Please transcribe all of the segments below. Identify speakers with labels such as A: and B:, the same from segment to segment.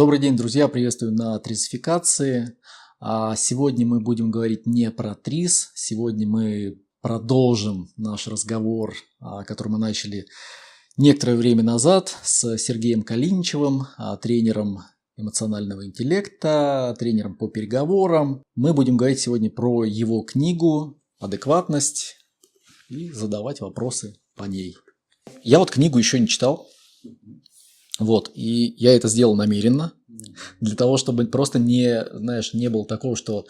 A: Добрый день, друзья! Приветствую на тризификации. А сегодня мы будем говорить не про триз. Сегодня мы продолжим наш разговор, а, который мы начали некоторое время назад с Сергеем Калиничевым, а, тренером эмоционального интеллекта, тренером по переговорам. Мы будем говорить сегодня про его книгу «Адекватность» и задавать вопросы по ней. Я вот книгу еще не читал. Вот, и я это сделал намеренно, для того, чтобы просто не, знаешь, не было такого, что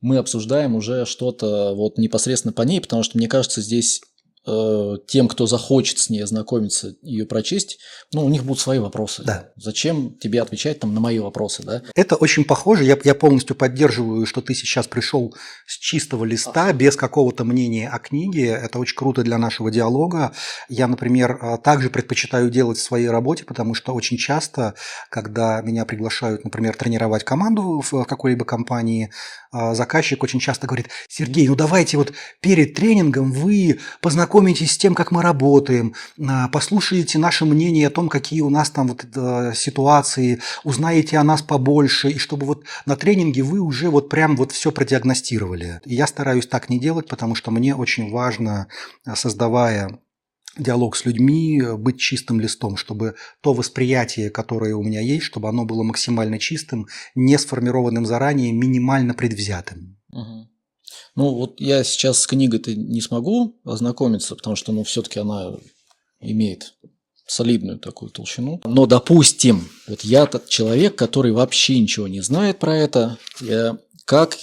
A: мы обсуждаем уже что-то вот непосредственно по ней, потому что мне кажется, здесь тем, кто захочет с ней ознакомиться, ее прочесть, ну, у них будут свои вопросы.
B: Да.
A: Зачем тебе отвечать там на мои вопросы, да?
B: Это очень похоже. Я, я полностью поддерживаю, что ты сейчас пришел с чистого листа, без какого-то мнения о книге. Это очень круто для нашего диалога. Я, например, э, также предпочитаю делать в своей работе, потому что очень часто, когда меня приглашают, например, тренировать команду в какой-либо компании, э, заказчик очень часто говорит, Сергей, ну давайте вот перед тренингом вы познакомитесь познакомитесь с тем, как мы работаем, а, послушаете наше мнение о том, какие у нас там вот э, ситуации, узнаете о нас побольше, и чтобы вот на тренинге вы уже вот прям вот все продиагностировали. И я стараюсь так не делать, потому что мне очень важно, э, создавая диалог с людьми, быть чистым листом, чтобы то восприятие, которое у меня есть, чтобы оно было максимально чистым, не сформированным заранее, минимально предвзятым.
A: Угу. Ну, вот я сейчас с книгой-то не смогу ознакомиться, потому что, ну, все-таки она имеет солидную такую толщину. Но, допустим, вот я тот человек, который вообще ничего не знает про это, я, как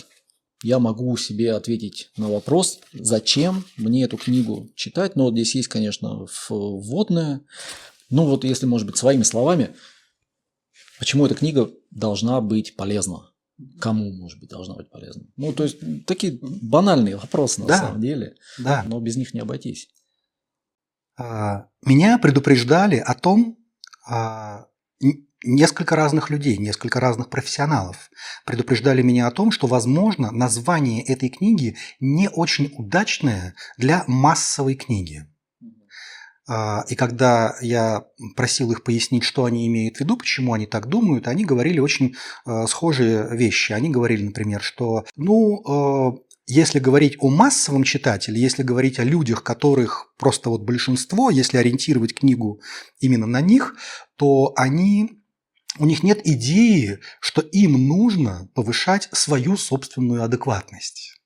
A: я могу себе ответить на вопрос, зачем мне эту книгу читать. Но вот здесь есть, конечно, вводная. Ну вот если, может быть, своими словами, почему эта книга должна быть полезна кому, может быть, должна быть полезна. Ну, то есть, такие банальные вопросы на да, самом деле,
B: да.
A: но без них не обойтись.
B: А, меня предупреждали о том, а, несколько разных людей, несколько разных профессионалов предупреждали меня о том, что, возможно, название этой книги не очень удачное для массовой книги. А, и когда я просил их пояснить, что они имеют в виду, почему они так думают, они говорили очень а, схожие вещи. Они говорили, например, что, ну, а, если говорить о массовом читателе, если говорить о людях, которых просто вот большинство, если ориентировать книгу именно на них, то они у них нет идеи, что им нужно повышать свою собственную адекватность.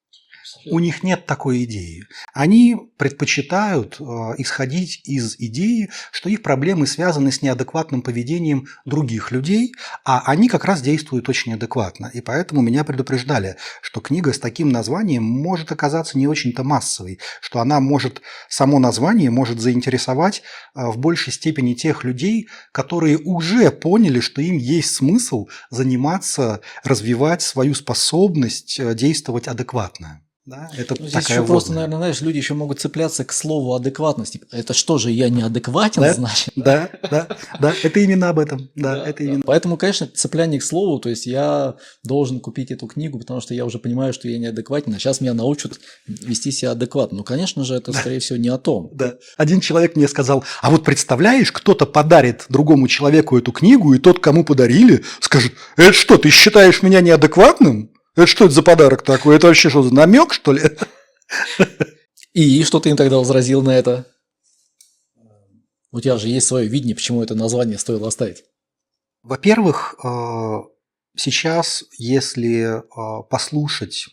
B: У них нет такой идеи. Они предпочитают э, исходить из идеи, что их проблемы связаны с неадекватным поведением других людей, а они как раз действуют очень адекватно. И поэтому меня предупреждали, что книга с таким названием может оказаться не очень-то массовой, что она может, само название может заинтересовать э, в большей степени тех людей, которые уже поняли, что им есть смысл заниматься, развивать свою способность э, действовать адекватно.
A: Да, это ну, здесь еще просто, наверное, знаешь, люди еще могут цепляться к слову адекватности. Это что же, я неадекватен,
B: да?
A: значит?
B: Да, да, да, это именно об этом. Да, да, это именно.
A: Поэтому, конечно, цепляние к слову, то есть я должен купить эту книгу, потому что я уже понимаю, что я неадекватен, а сейчас меня научат вести себя адекватно. Ну, конечно же, это, скорее всего, не о том.
B: Да. Один человек мне сказал, а вот представляешь, кто-то подарит другому человеку эту книгу, и тот, кому подарили, скажет, это что, ты считаешь меня неадекватным? Это что это за подарок такой? Это вообще что, за намек, что ли?
A: И что ты им тогда возразил на это? У тебя же есть свое видение, почему это название стоило оставить.
B: Во-первых, э, сейчас, если э, послушать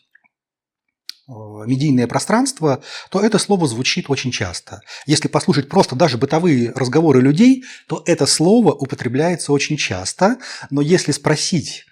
B: э, медийное пространство, то это слово звучит очень часто. Если послушать просто даже бытовые разговоры людей, то это слово употребляется очень часто, но если спросить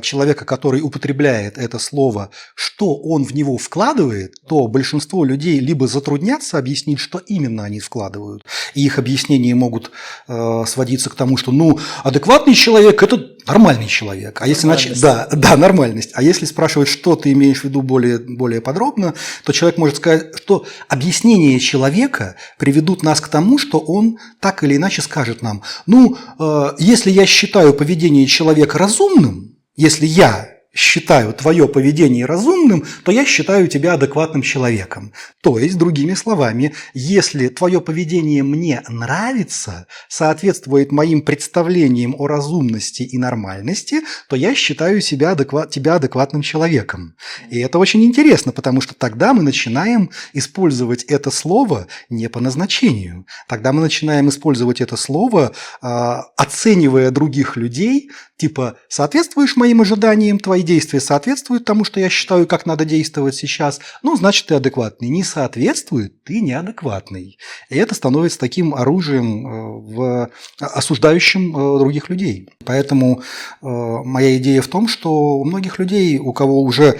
B: человека, который употребляет это слово, что он в него вкладывает, то большинство людей либо затруднятся объяснить, что именно они вкладывают, и их объяснения могут э, сводиться к тому, что, ну, адекватный человек – это нормальный человек. А если начать, да, да, нормальность. А если спрашивать, что ты имеешь в виду более, более подробно, то человек может сказать, что объяснения человека приведут нас к тому, что он так или иначе скажет нам, ну, э, если я считаю поведение человека разумным, если я считаю твое поведение разумным, то я считаю тебя адекватным человеком. То есть, другими словами, если твое поведение мне нравится, соответствует моим представлениям о разумности и нормальности, то я считаю себя адекват, тебя адекватным человеком. И это очень интересно, потому что тогда мы начинаем использовать это слово не по назначению. Тогда мы начинаем использовать это слово, а, оценивая других людей, типа «соответствуешь моим ожиданиям, твои действия соответствуют тому, что я считаю, как надо действовать сейчас, ну, значит, ты адекватный. Не соответствует, ты неадекватный. И это становится таким оружием, э, в, осуждающим э, других людей. Поэтому э, моя идея в том, что у многих людей, у кого уже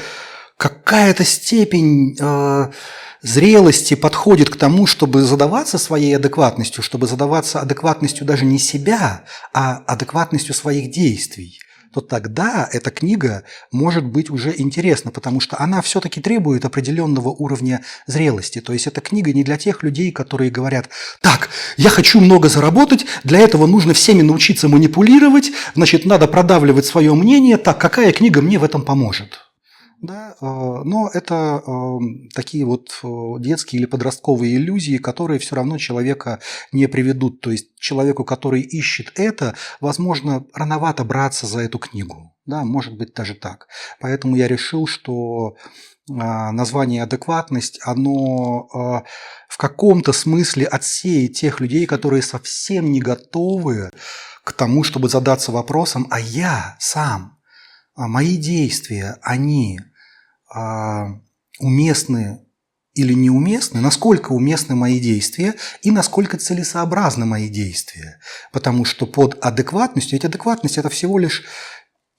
B: какая-то степень зрелости подходит к тому, чтобы задаваться своей адекватностью, чтобы задаваться адекватностью даже не себя, а адекватностью своих действий то тогда эта книга может быть уже интересна, потому что она все-таки требует определенного уровня зрелости. То есть эта книга не для тех людей, которые говорят, так, я хочу много заработать, для этого нужно всеми научиться манипулировать, значит, надо продавливать свое мнение, так, какая книга мне в этом поможет? Да, э, но это э, такие вот э, детские или подростковые иллюзии, которые все равно человека не приведут. То есть человеку, который ищет это, возможно, рановато браться за эту книгу. Да, может быть даже так. Поэтому я решил, что название «адекватность», оно в каком-то смысле отсеет тех людей, которые совсем не готовы к тому, чтобы задаться вопросом, а я сам а мои действия, они а, уместны или неуместны, насколько уместны мои действия и насколько целесообразны мои действия. Потому что под адекватностью, ведь адекватность – это всего лишь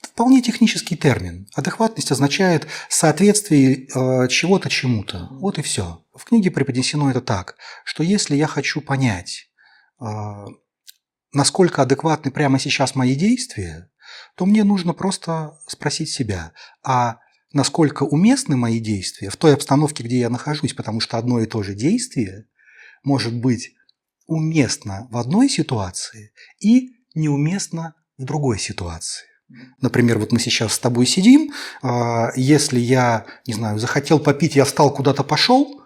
B: вполне технический термин. Адекватность означает соответствие э, чего-то чему-то. Вот и все. В книге преподнесено это так, что если я хочу понять, э, насколько адекватны прямо сейчас мои действия, то мне нужно просто спросить себя, а насколько уместны мои действия в той обстановке, где я нахожусь, потому что одно и то же действие может быть уместно в одной ситуации и неуместно в другой ситуации. Например, вот мы сейчас с тобой сидим, а, если я, не знаю, захотел попить, я встал куда-то пошел,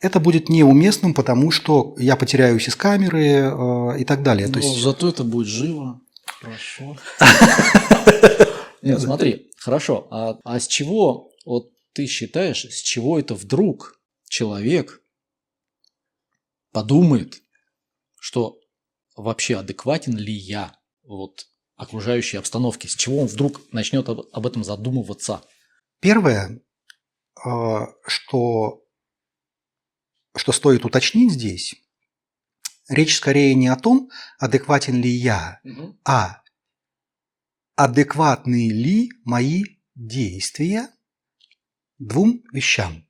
B: это будет неуместным, потому что я потеряюсь из камеры а, и так далее.
A: Но
B: То есть...
A: Зато это будет живо. Хорошо. Нет, смотри, хорошо. А, а с чего, вот ты считаешь, с чего это вдруг человек подумает, что вообще адекватен ли я вот окружающей обстановке? С чего он вдруг начнет об, об этом задумываться?
B: Первое, а, что, что стоит уточнить здесь, речь скорее не о том, адекватен ли я, угу. а адекватны ли мои действия двум вещам.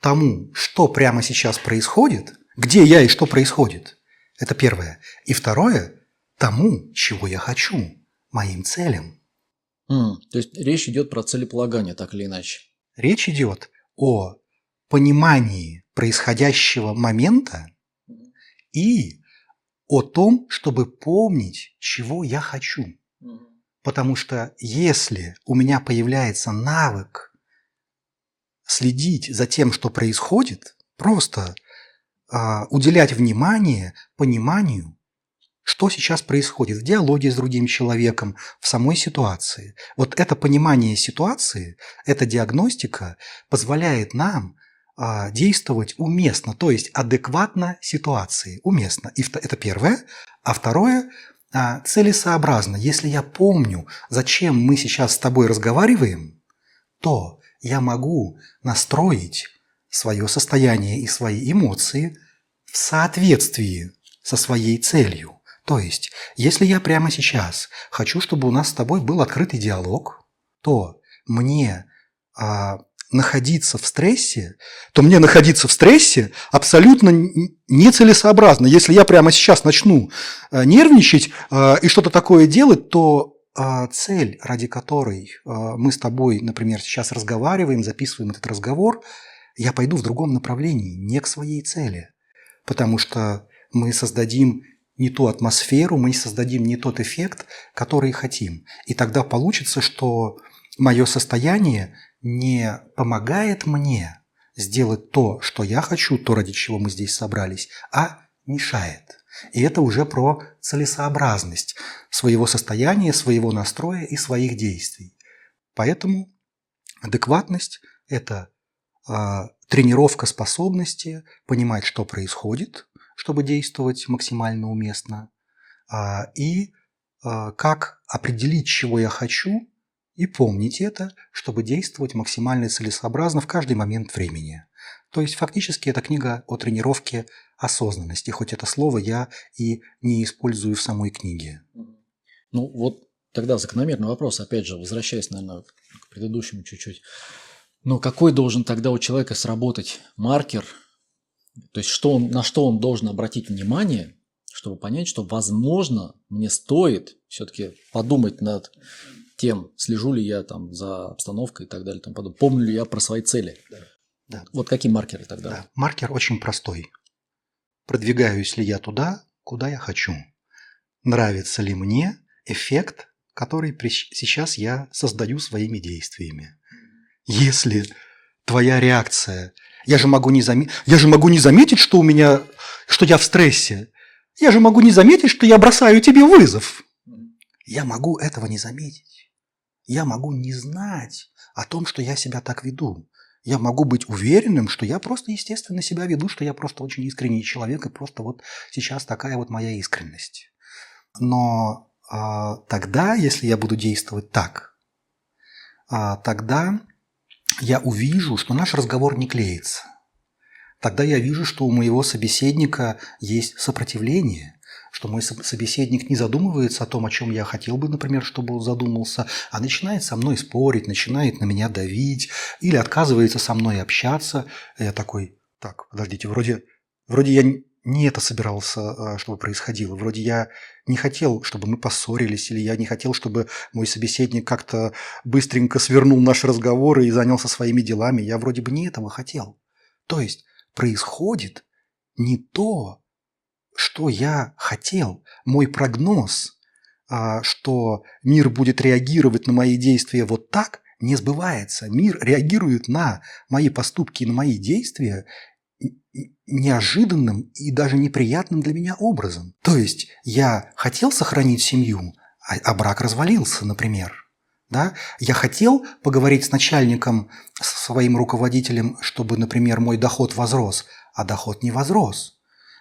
B: Тому, что прямо сейчас происходит, где я и что происходит. Это первое. И второе, тому, чего я хочу, моим целям.
A: Mm, то есть речь идет про целеполагание, так или иначе.
B: Речь идет о понимании происходящего момента и о том, чтобы помнить, чего я хочу. Потому что если у меня появляется навык следить за тем, что происходит, просто э, уделять внимание пониманию, что сейчас происходит в диалоге с другим человеком, в самой ситуации. Вот это понимание ситуации, эта диагностика позволяет нам а, действовать уместно, то есть адекватно ситуации, уместно. И это первое. А второе, целесообразно. Если я помню, зачем мы сейчас с тобой разговариваем, то я могу настроить свое состояние и свои эмоции в соответствии со своей целью. То есть, если я прямо сейчас хочу, чтобы у нас с тобой был открытый диалог, то мне а, находиться в стрессе, то мне находиться в стрессе абсолютно нецелесообразно. Если я прямо сейчас начну э, нервничать э, и что-то такое делать, то э, цель, ради которой мы с тобой, например, сейчас разговариваем, записываем этот разговор, я пойду в другом направлении, не к своей цели. Потому что мы создадим не ту атмосферу, мы создадим не тот эффект, который хотим. И тогда получится, что мое состояние не помогает мне сделать то, что я хочу, то, ради чего мы здесь собрались, а мешает. И это уже про целесообразность своего состояния, своего настроя и своих действий. Поэтому адекватность – это э, тренировка способности понимать, что происходит, чтобы действовать максимально уместно, э, и э, как определить, чего я хочу, и помнить это, чтобы действовать максимально целесообразно в каждый момент времени. То есть фактически это книга о тренировке осознанности, хоть это слово я и не использую в самой книге.
A: Ну вот тогда закономерный вопрос, опять же, возвращаясь, наверное, к предыдущему чуть-чуть. Но какой должен тогда у человека сработать маркер, то есть что он, на что он должен обратить внимание, чтобы понять, что, возможно, мне стоит все-таки подумать над тем, слежу ли я там за обстановкой и так далее, там подобное. помню ли я про свои цели. Да. Да. Вот какие маркеры тогда? Да.
B: Маркер очень простой. Продвигаюсь ли я туда, куда я хочу? Нравится ли мне эффект, который сейчас я создаю своими действиями? Если твоя реакция, я же могу не заметить, я же могу не заметить, что у меня, что я в стрессе. Я же могу не заметить, что я бросаю тебе вызов. Я могу этого не заметить. Я могу не знать о том, что я себя так веду. Я могу быть уверенным, что я просто естественно себя веду, что я просто очень искренний человек, и просто вот сейчас такая вот моя искренность. Но э, тогда, если я буду действовать так, э, тогда я увижу, что наш разговор не клеится. Тогда я вижу, что у моего собеседника есть сопротивление – что мой собеседник не задумывается о том, о чем я хотел бы, например, чтобы он задумался, а начинает со мной спорить, начинает на меня давить или отказывается со мной общаться. Я такой, так, подождите, вроде, вроде я не это собирался, а, чтобы происходило. Вроде я не хотел, чтобы мы поссорились, или я не хотел, чтобы мой собеседник как-то быстренько свернул наш разговор и занялся своими делами. Я вроде бы не этого хотел. То есть происходит не то, что я хотел, мой прогноз, а, что мир будет реагировать на мои действия вот так, не сбывается. Мир реагирует на мои поступки и на мои действия неожиданным и даже неприятным для меня образом. То есть я хотел сохранить семью, а, а брак развалился, например. Да? Я хотел поговорить с начальником, с своим руководителем, чтобы, например, мой доход возрос, а доход не возрос.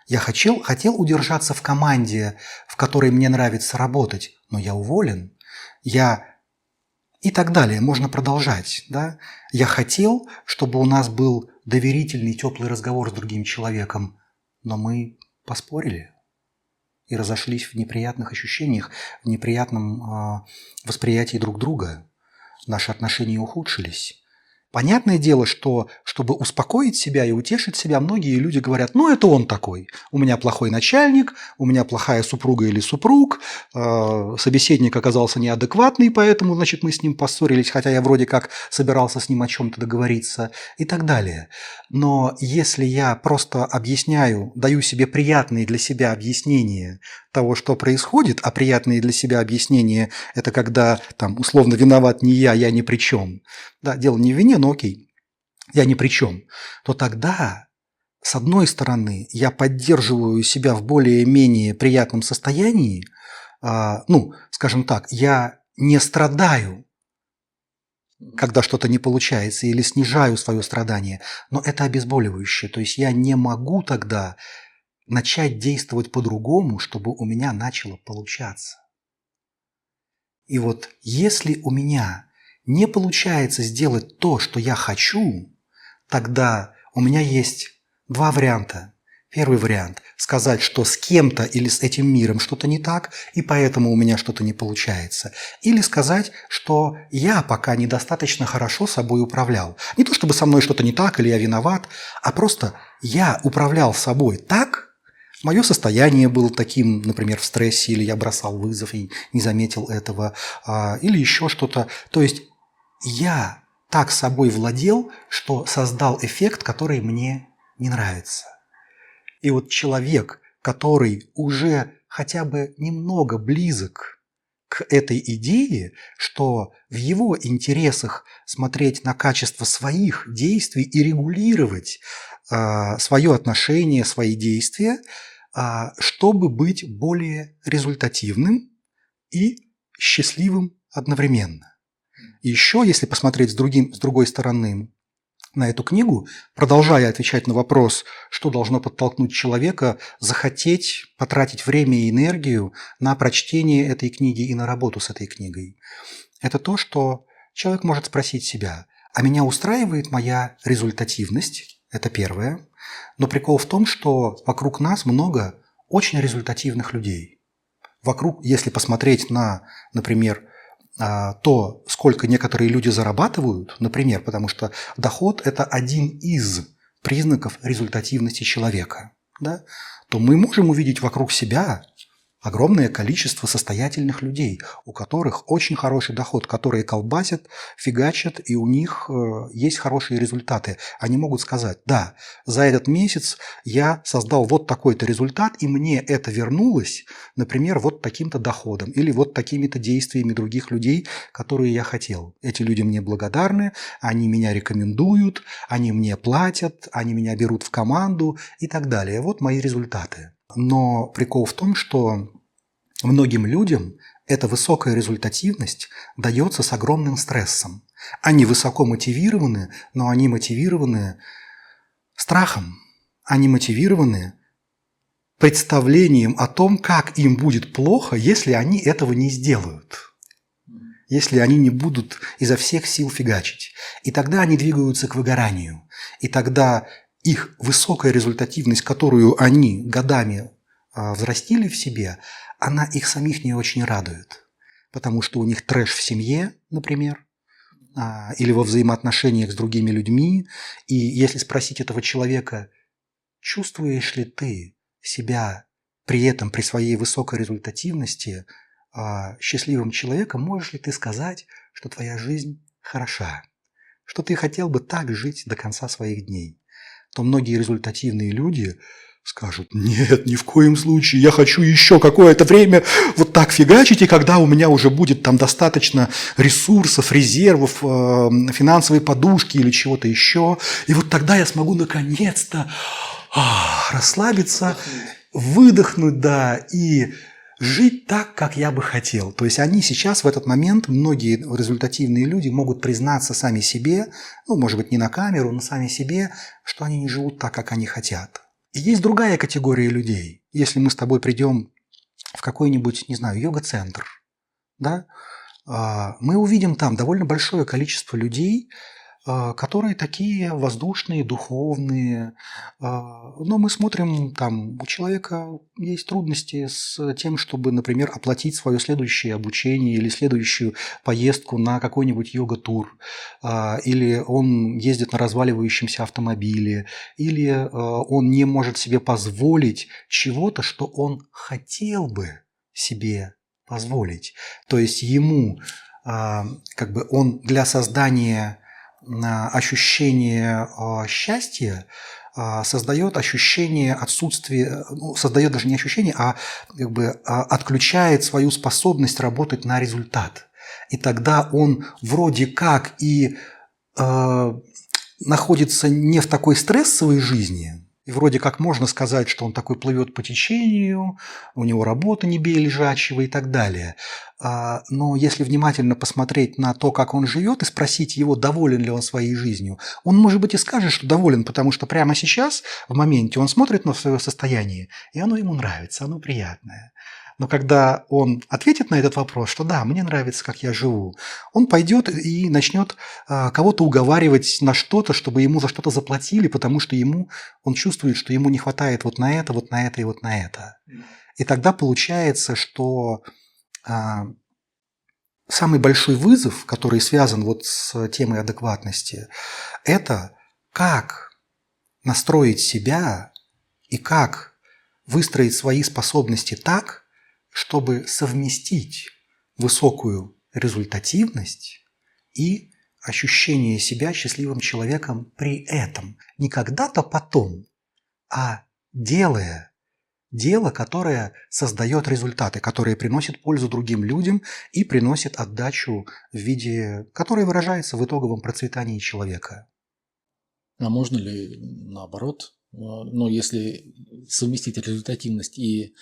B: Я хотел, хотел удержаться в команде, в которой мне нравится работать, но я уволен. Я и так далее. Можно продолжать. Да? Я хотел, чтобы у нас был доверительный, теплый разговор с другим человеком, но мы поспорили и разошлись в неприятных ощущениях, в неприятном э, восприятии друг друга. Наши отношения ухудшились. Понятное дело, что чтобы успокоить себя и утешить себя, многие люди говорят, ну это он такой, у меня плохой начальник, у меня плохая супруга или супруг, э, собеседник оказался неадекватный, поэтому, значит, мы с ним поссорились, хотя я вроде как собирался с ним о чем-то договориться и так далее. Но если я просто объясняю, даю себе приятные для себя объяснения того, что происходит, а приятные для себя объяснения – это когда там условно виноват не я, я ни при чем. Да, дело не в вине, но окей, я ни при чем. То тогда, с одной стороны, я поддерживаю себя в более-менее приятном состоянии, а, ну, скажем так, я не страдаю, когда что-то не получается, или снижаю свое страдание, но это обезболивающее. То есть я не могу тогда начать действовать по-другому, чтобы у меня начало получаться. И вот если у меня не получается сделать то, что я хочу, тогда у меня есть два варианта. Первый вариант – сказать, что с кем-то или с этим миром что-то не так, и поэтому у меня что-то не получается. Или сказать, что я пока недостаточно хорошо собой управлял. Не то чтобы со мной что-то не так или я виноват, а просто я управлял собой так, Мое состояние было таким, например, в стрессе, или я бросал вызов и не заметил этого, а, или еще что-то. То есть я так собой владел, что создал эффект, который мне не нравится. И вот человек, который уже хотя бы немного близок к этой идее, что в его интересах смотреть на качество своих действий и регулировать э, свое отношение, свои действия, э, чтобы быть более результативным и счастливым одновременно. Еще, если посмотреть с, другим, с другой стороны на эту книгу, продолжая отвечать на вопрос, что должно подтолкнуть человека захотеть потратить время и энергию на прочтение этой книги и на работу с этой книгой, это то, что человек может спросить себя, а меня устраивает моя результативность? Это первое. Но прикол в том, что вокруг нас много очень результативных людей. Вокруг, если посмотреть на, например, то, сколько некоторые люди зарабатывают, например, потому что доход – это один из признаков результативности человека, да, то мы можем увидеть вокруг себя огромное количество состоятельных людей, у которых очень хороший доход, которые колбасят, фигачат, и у них э, есть хорошие результаты. Они могут сказать, да, за этот месяц я создал вот такой-то результат, и мне это вернулось, например, вот таким-то доходом или вот такими-то действиями других людей, которые я хотел. Эти люди мне благодарны, они меня рекомендуют, они мне платят, они меня берут в команду и так далее. Вот мои результаты. Но прикол в том, что Многим людям эта высокая результативность дается с огромным стрессом. Они высоко мотивированы, но они мотивированы страхом. Они мотивированы представлением о том, как им будет плохо, если они этого не сделают. Если они не будут изо всех сил фигачить. И тогда они двигаются к выгоранию. И тогда их высокая результативность, которую они годами а, взрастили в себе, она их самих не очень радует, потому что у них трэш в семье, например, а, или во взаимоотношениях с другими людьми. И если спросить этого человека, чувствуешь ли ты себя при этом, при своей высокой результативности, а, счастливым человеком, можешь ли ты сказать, что твоя жизнь хороша, что ты хотел бы так жить до конца своих дней, то многие результативные люди скажут, нет, ни в коем случае, я хочу еще какое-то время вот так фигачить, и когда у меня уже будет там достаточно ресурсов, резервов, э, финансовой подушки или чего-то еще, и вот тогда я смогу наконец-то э, расслабиться, выдохнуть, да, и жить так, как я бы хотел. То есть они сейчас в этот момент, многие результативные люди могут признаться сами себе, ну, может быть, не на камеру, но сами себе, что они не живут так, как они хотят. И есть другая категория людей. Если мы с тобой придем в какой-нибудь, не знаю, йога-центр, да, а, мы увидим там довольно большое количество людей, которые такие воздушные, духовные. А, но мы смотрим, там у человека есть трудности с тем, чтобы, например, оплатить свое следующее обучение или следующую поездку на какой-нибудь йога-тур. А, или он ездит на разваливающемся автомобиле, или он не может себе позволить чего-то, что он хотел бы себе позволить. То есть ему как бы он для создания ощущение а, счастья а, создает ощущение отсутствия, ну, создает даже не ощущение, а как бы а, отключает свою способность работать на результат. И тогда он вроде как и э, находится не в такой стрессовой жизни, и вроде как можно сказать, что он такой плывет по течению, у него работа не бей лежачего и так далее. А, но если внимательно посмотреть на то, как он живет, и спросить его, доволен ли он своей жизнью, он, может быть, и скажет, что доволен, потому что прямо сейчас, в моменте, он смотрит на свое состояние, и оно ему нравится, оно приятное. Но когда он ответит на этот вопрос, что да, мне нравится, как я живу, он пойдет и начнет а, кого-то уговаривать на что-то, чтобы ему за что-то заплатили, потому что ему, он чувствует, что ему не хватает вот на это, вот на это и вот на это. И тогда получается, что а, самый большой вызов, который связан вот с темой адекватности, это как настроить себя и как выстроить свои способности так, чтобы совместить высокую результативность и ощущение себя счастливым человеком при этом. Не когда-то потом, а делая дело, которое создает результаты, которые приносят пользу другим людям и приносит отдачу в виде, которая выражается в итоговом процветании человека.
A: А можно ли наоборот, ну, если совместить результативность и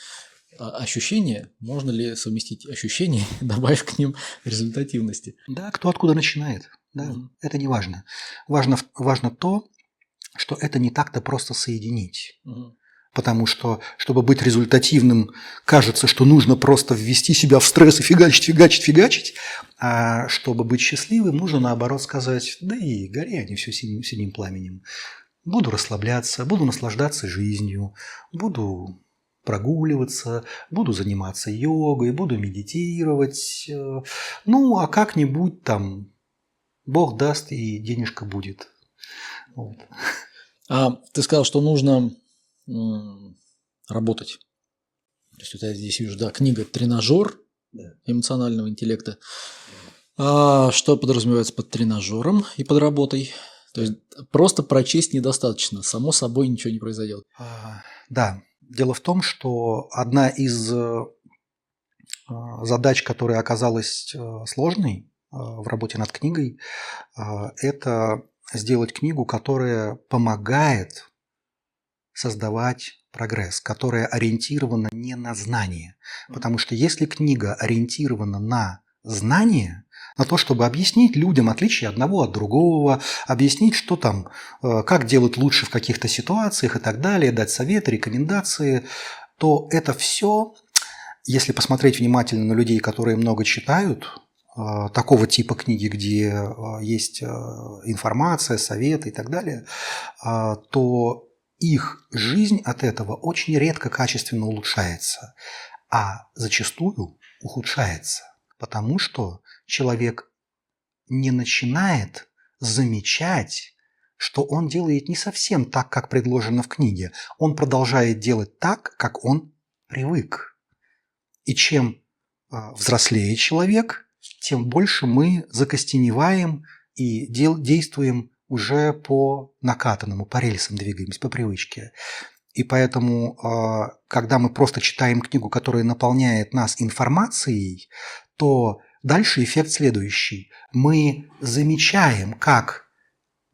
A: ощущения, можно ли совместить ощущения, добавив к ним результативности?
B: Да, кто откуда начинает. Да, mm-hmm. это не важно. важно. Важно то, что это не так-то просто соединить. Mm-hmm. Потому что, чтобы быть результативным, кажется, что нужно просто ввести себя в стресс и фигачить, фигачить, фигачить. А чтобы быть счастливым, нужно наоборот сказать, да и гори они все синим, синим пламенем. Буду расслабляться, буду наслаждаться жизнью, буду прогуливаться, буду заниматься йогой, буду медитировать. Э, ну, а как-нибудь там Бог даст и денежка будет. Вот.
A: А ты сказал, что нужно работать. То есть вот я здесь вижу, да, книга «Тренажер эмоционального интеллекта». А что подразумевается под тренажером и под работой? То есть просто прочесть недостаточно, само собой ничего не произойдет.
B: А, да, дело в том, что одна из э, задач, которая оказалась э, сложной э, в работе над книгой, это сделать книгу, которая помогает создавать прогресс, которая ориентирована не на знание. Потому что если книга ориентирована на знание, на то, чтобы объяснить людям отличия одного от другого, объяснить, что там, э, как делать лучше в каких-то ситуациях и так далее, дать советы, рекомендации, то это все, если посмотреть внимательно на людей, которые много читают, э, такого типа книги, где э, есть информация, советы и так далее, то их жизнь от этого очень редко качественно улучшается, а зачастую ухудшается, потому что человек не начинает замечать, что он делает не совсем так, как предложено в книге. Он продолжает делать так, как он привык. И чем а, взрослее человек, тем больше мы закостеневаем и дел, действуем уже по накатанному, по рельсам двигаемся, по привычке. И поэтому, а, когда мы просто читаем книгу, которая наполняет нас информацией, то дальше эффект следующий. Мы замечаем, как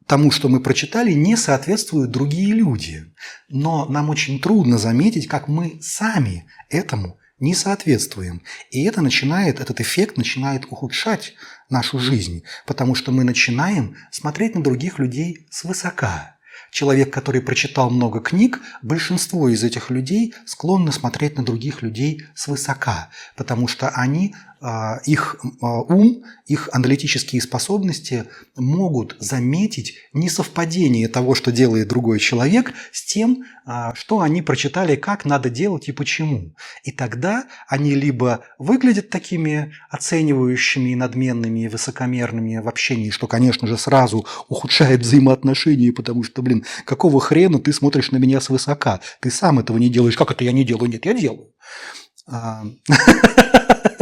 B: тому, что мы прочитали, не соответствуют другие люди. Но нам очень трудно заметить, как мы сами этому не соответствуем. И это начинает, этот эффект начинает ухудшать нашу жизнь, потому что мы начинаем смотреть на других людей свысока. Человек, который прочитал много книг, большинство из этих людей склонны смотреть на других людей свысока, потому что они их а, ум, их аналитические способности могут заметить несовпадение того, что делает другой человек, с тем, а, что они прочитали, как надо делать и почему. И тогда они либо выглядят такими оценивающими надменными высокомерными в общении, что, конечно же, сразу ухудшает взаимоотношения, потому что, блин, какого хрена ты смотришь на меня свысока? Ты сам этого не делаешь. Как это я не делаю? Нет, я делаю.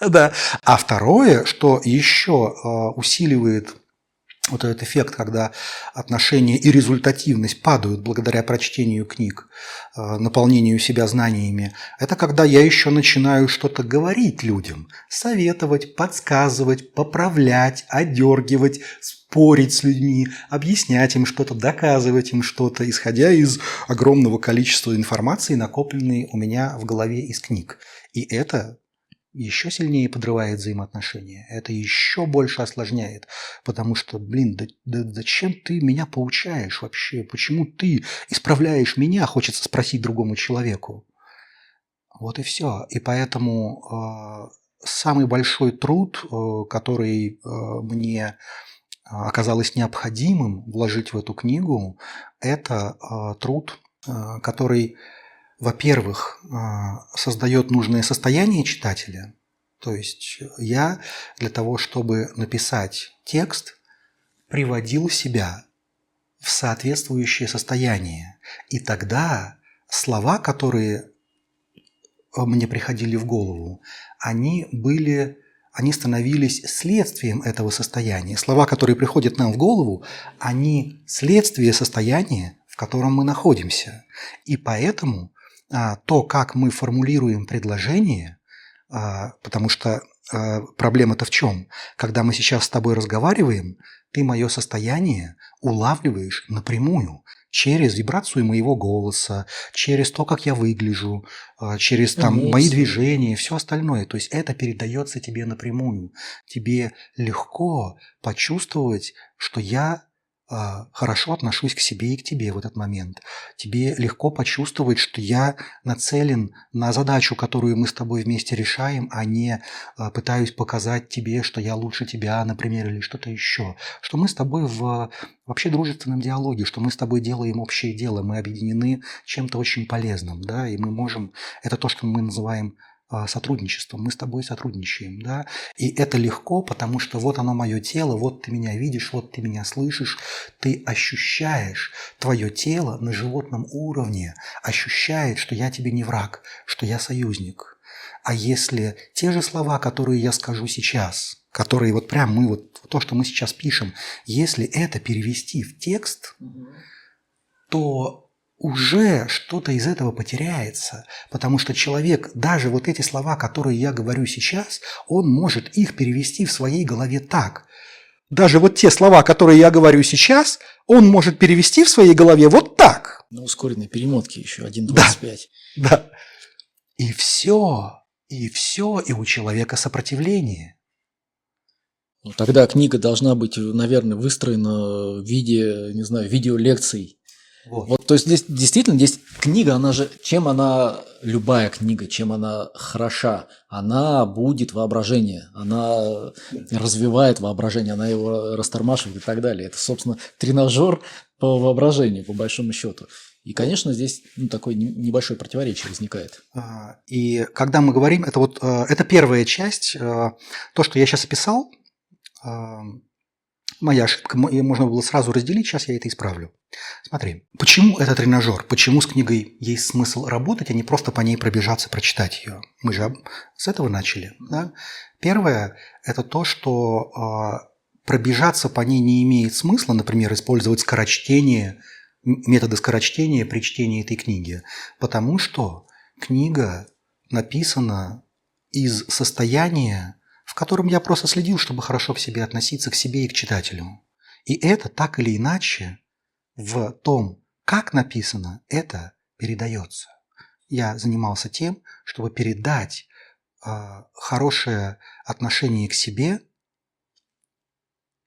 B: Да. А второе, что еще э, усиливает вот этот эффект, когда отношения и результативность падают благодаря прочтению книг, э, наполнению себя знаниями, это когда я еще начинаю что-то говорить людям, советовать, подсказывать, поправлять, одергивать, спорить с людьми, объяснять им что-то, доказывать им что-то, исходя из огромного количества информации, накопленной у меня в голове из книг. И это еще сильнее подрывает взаимоотношения. Это еще больше осложняет. Потому что, блин, да, да зачем ты меня поучаешь вообще? Почему ты исправляешь меня, хочется спросить другому человеку. Вот и все. И поэтому э, самый большой труд, э, который э, мне оказалось необходимым вложить в эту книгу, это э, труд, э, который во-первых, а, создает нужное состояние читателя. То есть я для того, чтобы написать текст, приводил себя в соответствующее состояние. И тогда слова, которые мне приходили в голову, они были они становились следствием этого состояния. Слова, которые приходят нам в голову, они следствие состояния, в котором мы находимся. И поэтому то, как мы формулируем предложение, а, потому что а, проблема-то в чем? Когда мы сейчас с тобой разговариваем, ты мое состояние улавливаешь напрямую через вибрацию моего голоса, через то, как я выгляжу, а, через там, мои движения, все остальное. То есть это передается тебе напрямую. Тебе легко почувствовать, что я а, хорошо отношусь к себе и к тебе в этот момент. Тебе легко почувствовать, что я нацелен на задачу, которую мы с тобой вместе решаем, а не а, пытаюсь показать тебе, что я лучше тебя, например, или что-то еще. Что мы с тобой в вообще дружественном диалоге, что мы с тобой делаем общее дело, мы объединены чем-то очень полезным, да, и мы можем, это то, что мы называем а, сотрудничеством. Мы с тобой сотрудничаем, да, и это легко, потому что вот оно мое тело, вот ты меня видишь, вот ты меня слышишь, ты ощущаешь твое тело на животном уровне, ощущает, что я тебе не враг, что я союзник. А если те же слова, которые я скажу сейчас, которые вот прям мы вот то, что мы сейчас пишем, если это перевести в текст, то уже что-то из этого потеряется, потому что человек, даже вот эти слова, которые я говорю сейчас, он может их перевести в своей голове так. Даже вот те слова, которые я говорю сейчас, он может перевести в своей голове вот так.
A: На ускоренной перемотке еще 1.25.
B: Да, да. И все, и все, и у человека сопротивление.
A: Ну, тогда книга должна быть, наверное, выстроена в виде, не знаю, видеолекций вот. вот, то есть здесь действительно, здесь книга, она же, чем она, любая книга, чем она хороша, она будет воображение, она развивает воображение, она его растормашивает и так далее. Это, собственно, тренажер по воображению, по большому счету. И, конечно, здесь ну, такое небольшое противоречие возникает.
B: А, и когда мы говорим, это вот э, это первая часть, э, то, что я сейчас описал, э, моя ошибка, ее можно было сразу разделить, сейчас я это исправлю. Смотри, почему это тренажер? Почему с книгой есть смысл работать, а не просто по ней пробежаться, прочитать ее? Мы же с этого начали. Да? Первое – это то, что э, пробежаться по ней не имеет смысла, например, использовать скорочтение, методы скорочтения при чтении этой книги, потому что книга написана из состояния в котором я просто следил, чтобы хорошо к себе относиться, к себе и к читателю. И это так или иначе в том, как написано, это передается. Я занимался тем, чтобы передать э, хорошее отношение к себе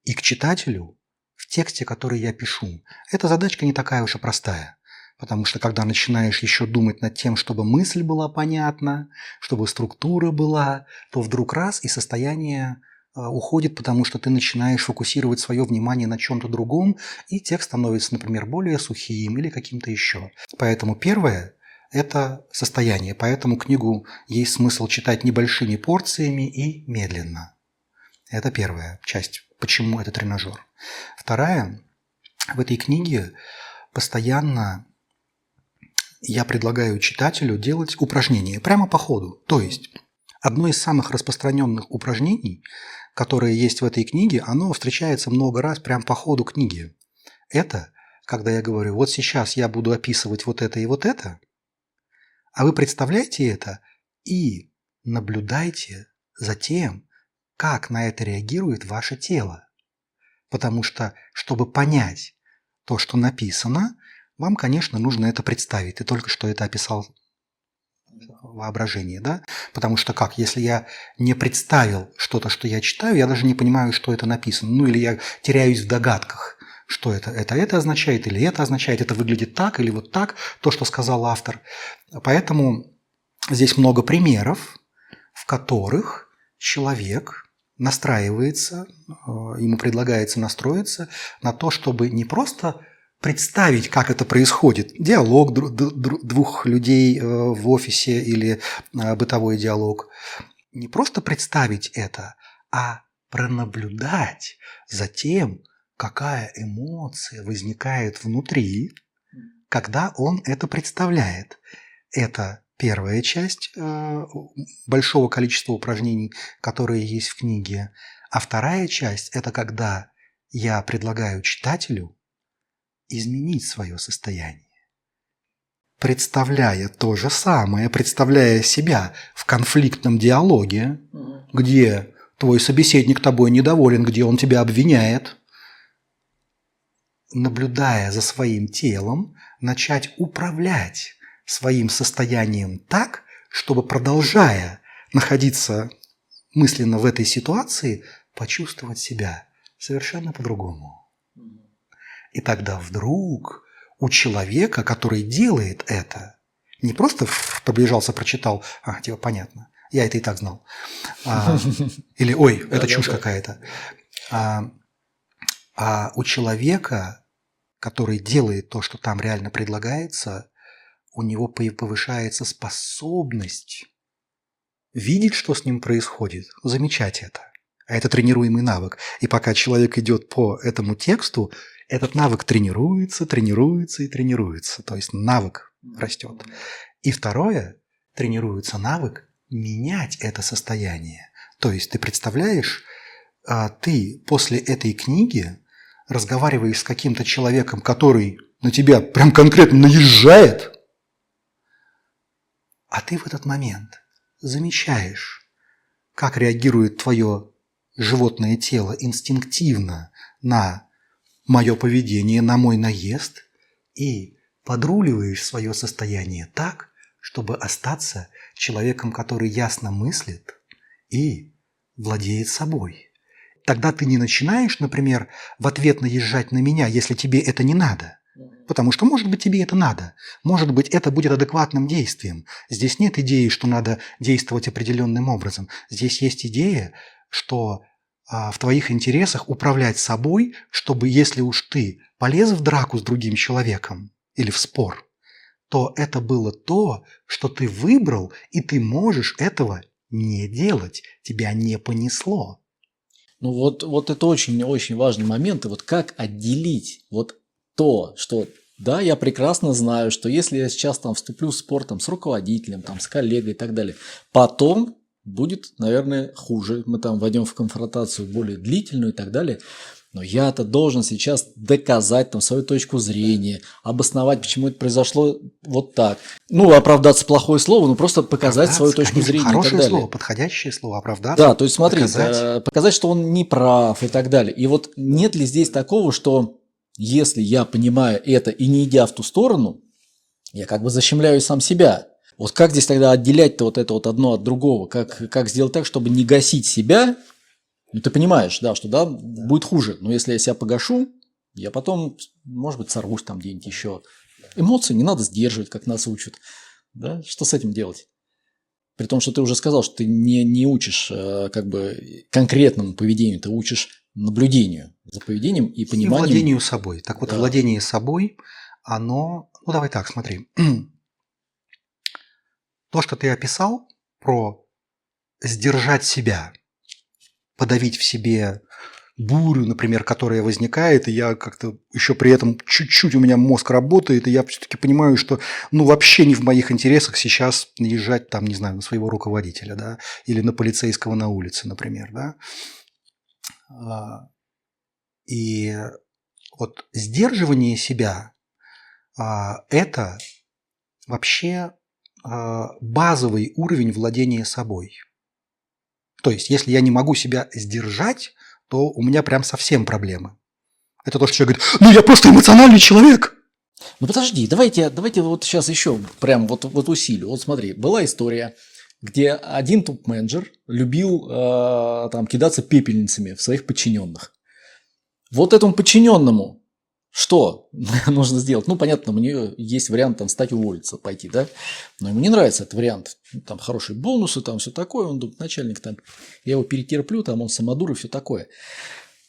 B: и к читателю в тексте, который я пишу. Эта задачка не такая уж и простая. Потому что когда начинаешь еще думать над тем, чтобы мысль была понятна, чтобы структура была, то вдруг раз и состояние а, уходит, потому что ты начинаешь фокусировать свое внимание на чем-то другом, и текст становится, например, более сухим или каким-то еще. Поэтому первое – это состояние. Поэтому книгу есть смысл читать небольшими порциями и медленно. Это первая часть, почему это тренажер. Вторая – в этой книге постоянно я предлагаю читателю делать упражнения прямо по ходу. То есть одно из самых распространенных упражнений, которое есть в этой книге, оно встречается много раз прямо по ходу книги. Это когда я говорю, вот сейчас я буду описывать вот это и вот это, а вы представляете это и наблюдайте за тем, как на это реагирует ваше тело. Потому что, чтобы понять то, что написано, вам, конечно, нужно это представить. Ты только что это описал воображение, да? Потому что как, если я не представил что-то, что я читаю, я даже не понимаю, что это написано. Ну или я теряюсь в догадках, что это. Это это означает или это означает, это выглядит так или вот так, то, что сказал автор. Поэтому здесь много примеров, в которых человек настраивается, э, ему предлагается настроиться на то, чтобы не просто представить, как это происходит. Диалог двух людей э, в офисе или э, бытовой диалог. Не просто представить это, а пронаблюдать за тем, какая эмоция возникает внутри, когда он это представляет. Это первая часть э, большого количества упражнений, которые есть в книге. А вторая часть – это когда я предлагаю читателю изменить свое состояние. представляя то же самое, представляя себя в конфликтном диалоге, где твой собеседник тобой недоволен, где он тебя обвиняет, наблюдая за своим телом, начать управлять своим состоянием так, чтобы, продолжая находиться мысленно в этой ситуации, почувствовать себя совершенно по-другому. И тогда вдруг у человека, который делает это, не просто приближался, прочитал, а, типа, понятно, я это и так знал. А, или, ой, это чушь какая-то. А, а у человека, который делает то, что там реально предлагается, у него повышается способность видеть, что с ним происходит, замечать это. А это тренируемый навык. И пока человек идет по этому тексту, этот навык тренируется, тренируется и тренируется. То есть навык растет. И второе, тренируется навык менять это состояние. То есть ты представляешь, а, ты после этой книги разговариваешь с каким-то человеком, который на тебя прям конкретно наезжает, а ты в этот момент замечаешь, как реагирует твое животное тело инстинктивно на мое поведение, на мой наезд, и подруливаешь свое состояние так, чтобы остаться человеком, который ясно мыслит и владеет собой. Тогда ты не начинаешь, например, в ответ наезжать на меня, если тебе это не надо. Потому что, может быть, тебе это надо. Может быть, это будет адекватным действием. Здесь нет идеи, что надо действовать определенным образом. Здесь есть идея, что в твоих интересах управлять собой, чтобы если уж ты полез в драку с другим человеком или в спор, то это было то, что ты выбрал, и ты можешь этого не делать. Тебя не понесло.
A: Ну вот, вот это очень-очень важный момент. И вот как отделить вот то, что да, я прекрасно знаю, что если я сейчас там вступлю в спор там, с руководителем, там, с коллегой и так далее, потом будет, наверное, хуже. Мы там войдем в конфронтацию более длительную и так далее. Но я-то должен сейчас доказать там свою точку зрения, обосновать, почему это произошло вот так. Ну, оправдаться плохое слово, ну просто показать свою точку конечно, зрения
B: хорошее
A: и так далее.
B: слово, подходящее слово, оправдаться.
A: Да, то есть смотри, показать. Э, показать, что он не прав и так далее. И вот нет ли здесь такого, что если я понимаю это и не идя в ту сторону, я как бы защемляю сам себя. Вот как здесь тогда отделять-то вот это вот одно от другого? Как, как сделать так, чтобы не гасить себя? Ну, ты понимаешь, да, что да, будет хуже. Но если я себя погашу, я потом, может быть, сорвусь там где-нибудь еще. Эмоции не надо сдерживать, как нас учат. Да? Что с этим делать? При том, что ты уже сказал, что ты не, не учишь э, как бы конкретному поведению, ты учишь наблюдению за поведением и пониманием.
B: И владению собой. Так вот, да. владение собой, оно... Ну, давай так, смотри. То, что ты описал про сдержать себя, подавить в себе бурю, например, которая возникает, и я как-то еще при этом чуть-чуть у меня мозг работает, и я все-таки понимаю, что ну вообще не в моих интересах сейчас наезжать там, не знаю, на своего руководителя, да, или на полицейского на улице, например, да. А, и вот сдерживание себя а, – это вообще базовый уровень владения собой. То есть, если я не могу себя сдержать, то у меня прям совсем проблемы. Это то, что человек говорит, ну я просто эмоциональный человек.
A: Ну подожди, давайте, давайте вот сейчас еще прям вот, вот усилю. Вот смотри, была история, где один топ-менеджер любил э, там кидаться пепельницами в своих подчиненных. Вот этому подчиненному что нужно сделать? Ну, понятно, у нее есть вариант там стать уволиться, пойти, да? Но ему не нравится этот вариант. Ну, там хорошие бонусы, там все такое. Он думает, начальник там, я его перетерплю, там он самодур и все такое.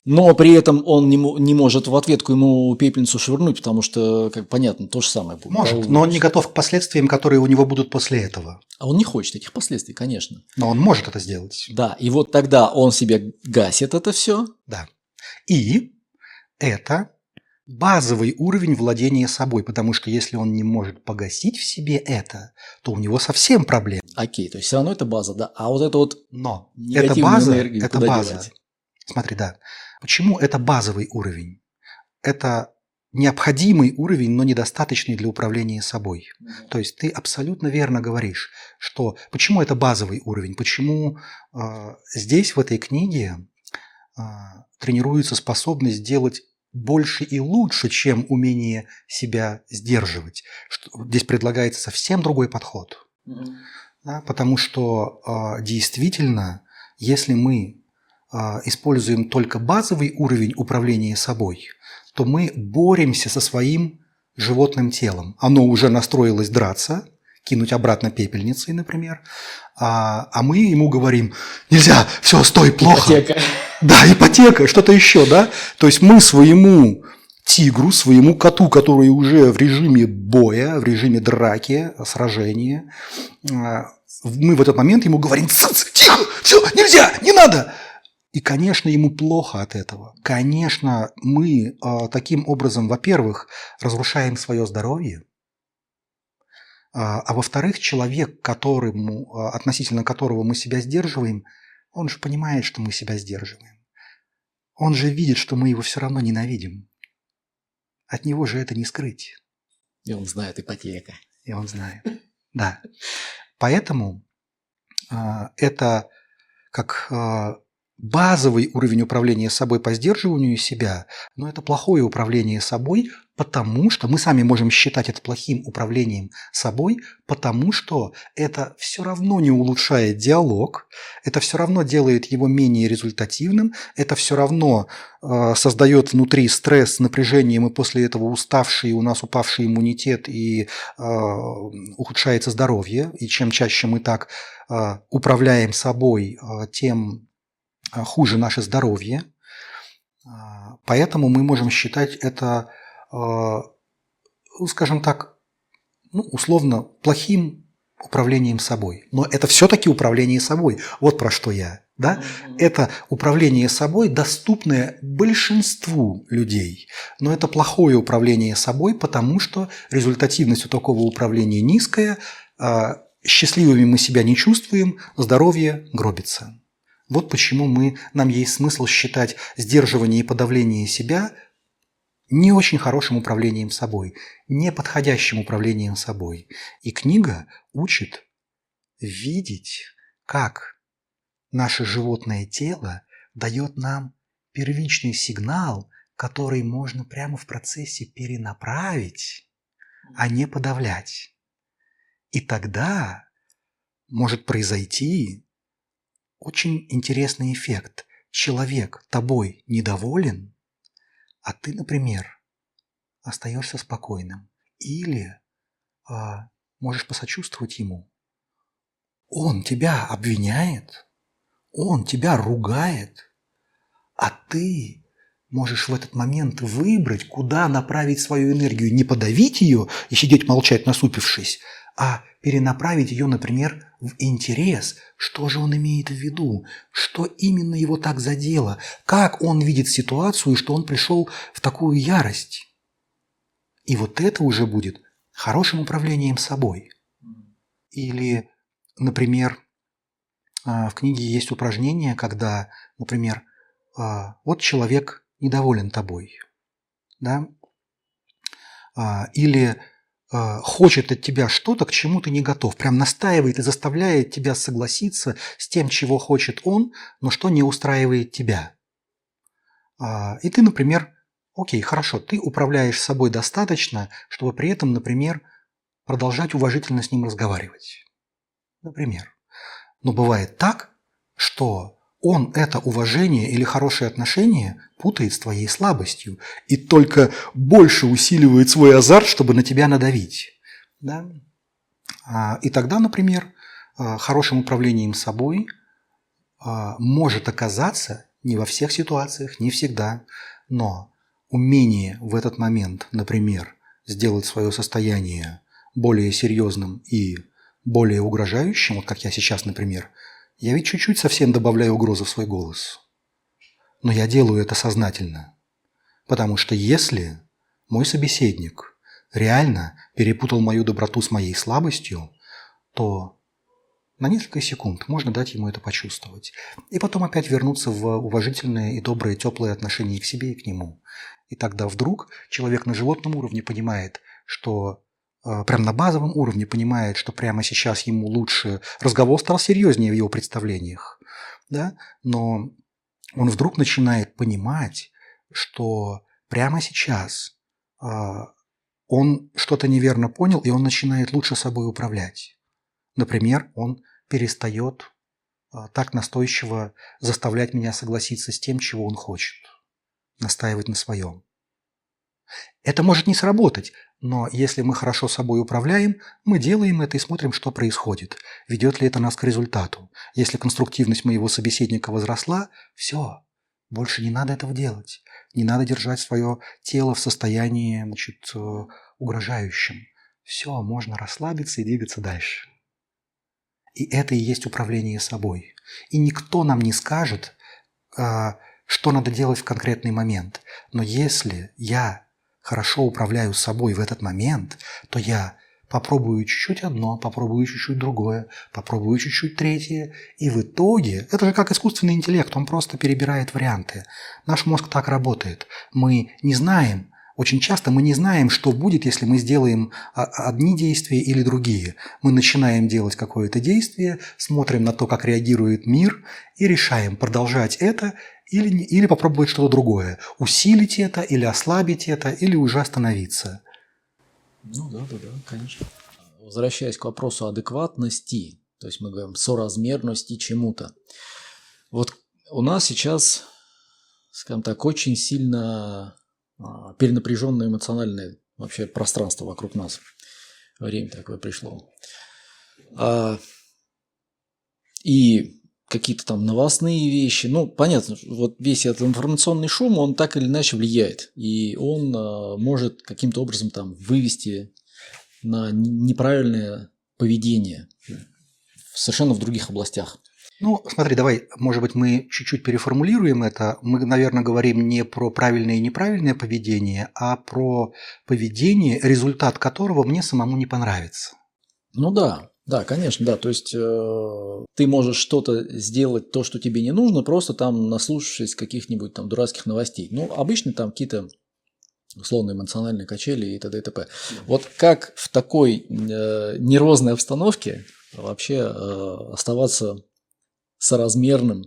A: Но при этом он не, не может в ответку ему пепельницу швырнуть, потому что, как понятно, то же самое будет.
B: Может, но он не готов к последствиям, которые у него будут после этого.
A: А он не хочет этих последствий, конечно.
B: Но он может это сделать.
A: Да, и вот тогда он себе гасит это все.
B: Да. И это базовый уровень владения собой, потому что если он не может погасить в себе это, то у него совсем проблемы.
A: Окей, то есть все равно это база, да? А вот это вот
B: Но это база, это база. Девать? Смотри, да. Почему это базовый уровень? Это необходимый уровень, но недостаточный для управления собой. То есть ты абсолютно верно говоришь, что почему это базовый уровень, почему э, здесь в этой книге э, тренируется способность делать больше и лучше, чем умение себя сдерживать. Здесь предлагается совсем другой подход. Mm-hmm. Да, потому что э, действительно, если мы э, используем только базовый уровень управления собой – то мы боремся со своим животным телом. Оно уже настроилось драться, кинуть обратно пепельницей, например, а, а мы ему говорим, нельзя, все, стой, плохо. Ипотека. Да, ипотека, что-то еще, да? То есть мы своему тигру, своему коту, который уже в режиме боя, в режиме драки, сражения, а, мы в этот момент ему говорим, тихо, все, нельзя, не надо. И, конечно, ему плохо от этого. Конечно, мы э, таким образом, во-первых, разрушаем свое здоровье, а, а во-вторых, человек, которому, а, относительно которого мы себя сдерживаем, он же понимает, что мы себя сдерживаем. Он же видит, что мы его все равно ненавидим. От него же это не скрыть.
A: И он знает ипотека.
B: И он знает. Да. Поэтому э, это как э, базовый уровень управления собой по сдерживанию себя, но это плохое управление собой, потому что мы сами можем считать это плохим управлением собой, потому что это все равно не улучшает диалог, это все равно делает его менее результативным, это все равно э, создает внутри стресс, напряжение, мы после этого уставшие, у нас упавший иммунитет и э, ухудшается здоровье, и чем чаще мы так э, управляем собой, э, тем хуже наше здоровье. А, поэтому мы можем считать это, а, ну, скажем так, ну, условно плохим управлением собой. Но это все-таки управление собой. Вот про что я. Да? Mm-hmm. Это управление собой, доступное большинству людей. Но это плохое управление собой, потому что результативность у такого управления низкая, счастливыми мы себя не чувствуем, здоровье гробится. Вот почему мы, нам есть смысл считать сдерживание и подавление себя не очень хорошим управлением собой, неподходящим управлением собой. И книга учит видеть, как наше животное тело дает нам первичный сигнал, который можно прямо в процессе перенаправить, а не подавлять. И тогда может произойти очень интересный эффект. Человек тобой недоволен, а ты, например, остаешься спокойным. Или а, можешь посочувствовать ему. Он тебя обвиняет, он тебя ругает, а ты можешь в этот момент выбрать, куда направить свою энергию. Не подавить ее и сидеть молчать, насупившись, а перенаправить ее, например, в интерес, что же он имеет в виду, что именно его так задело, как он видит ситуацию, что он пришел в такую ярость. И вот это уже будет хорошим управлением собой. Или, например, а, в книге есть упражнение, когда, например, а, вот человек недоволен тобой, да, а, или хочет от тебя что-то, к чему ты не готов. Прям настаивает и заставляет тебя согласиться с тем, чего хочет он, но что не устраивает тебя. А, и ты, например, окей, хорошо, ты управляешь собой достаточно, чтобы при этом, например, продолжать уважительно с ним разговаривать. Например. Но бывает так, что он это уважение или хорошее отношение путает с твоей слабостью и только больше усиливает свой азарт, чтобы на тебя надавить. Да? А, и тогда, например, а, хорошим управлением собой а, может оказаться не во всех ситуациях, не всегда, но умение в этот момент, например, сделать свое состояние более серьезным и более угрожающим, вот как я сейчас, например, я ведь чуть-чуть совсем добавляю угрозы в свой голос. Но я делаю это сознательно. Потому что если мой собеседник реально перепутал мою доброту с моей слабостью, то на несколько секунд можно дать ему это почувствовать. И потом опять вернуться в уважительное и доброе, теплое отношение к себе и к нему. И тогда вдруг человек на животном уровне понимает, что прям на базовом уровне понимает, что прямо сейчас ему лучше, разговор стал серьезнее в его представлениях, да? но он вдруг начинает понимать, что прямо сейчас э, он что-то неверно понял, и он начинает лучше собой управлять. Например, он перестает а, так настойчиво заставлять меня согласиться с тем, чего он хочет, настаивать на своем. Это может не сработать, но если мы хорошо собой управляем, мы делаем это и смотрим, что происходит. Ведет ли это нас к результату. Если конструктивность моего собеседника возросла, все, больше не надо этого делать. Не надо держать свое тело в состоянии значит, э, угрожающем. Все, можно расслабиться и двигаться дальше. И это и есть управление собой. И никто нам не скажет, а, что надо делать в конкретный момент. Но если я хорошо управляю собой в этот момент, то я попробую чуть-чуть одно, попробую чуть-чуть другое, попробую чуть-чуть третье. И в итоге, это же как искусственный интеллект, он просто перебирает варианты. Наш мозг так работает. Мы не знаем, очень часто мы не знаем, что будет, если мы сделаем одни действия или другие. Мы начинаем делать какое-то действие, смотрим на то, как реагирует мир, и решаем, продолжать это или, или попробовать что-то другое. Усилить это, или ослабить это, или уже остановиться.
A: Ну да, да, да, конечно. Возвращаясь к вопросу адекватности, то есть мы говорим соразмерности чему-то. Вот у нас сейчас, скажем так, очень сильно а, перенапряженное эмоциональное вообще пространство вокруг нас. Время такое пришло. А, и какие-то там новостные вещи. Ну, понятно, вот весь этот информационный шум, он так или иначе влияет. И он а, может каким-то образом там вывести на неправильное поведение совершенно в других областях.
B: Ну, смотри, давай, может быть, мы чуть-чуть переформулируем это. Мы, наверное, говорим не про правильное и неправильное поведение, а про поведение, результат которого мне самому не понравится.
A: Ну да, да, конечно, да. То есть э, ты можешь что-то сделать, то, что тебе не нужно, просто там наслушавшись каких-нибудь там дурацких новостей. Ну, обычно там какие-то условно эмоциональные качели и т.д. и т.п. Вот как в такой э, нервозной обстановке вообще э, оставаться соразмерным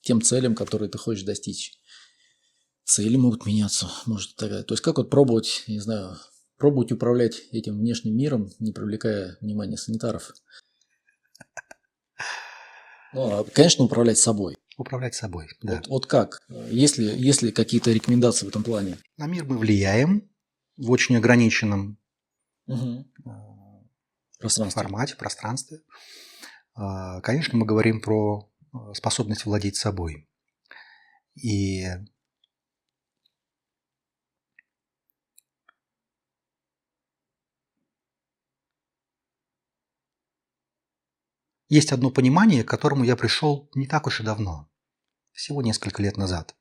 A: тем целям, которые ты хочешь достичь. Цели могут меняться, может так. То есть как вот пробовать, не знаю, пробовать управлять этим внешним миром, не привлекая внимания санитаров. Ну, а, конечно, управлять собой.
B: Управлять собой, да.
A: Вот, вот как? Есть ли, есть ли какие-то рекомендации в этом плане?
B: На мир мы влияем в очень ограниченном
A: угу.
B: пространстве. формате, пространстве. А, конечно, мы говорим про а, способность владеть собой. И есть одно понимание, к которому я пришел не так уж и давно, всего несколько лет назад,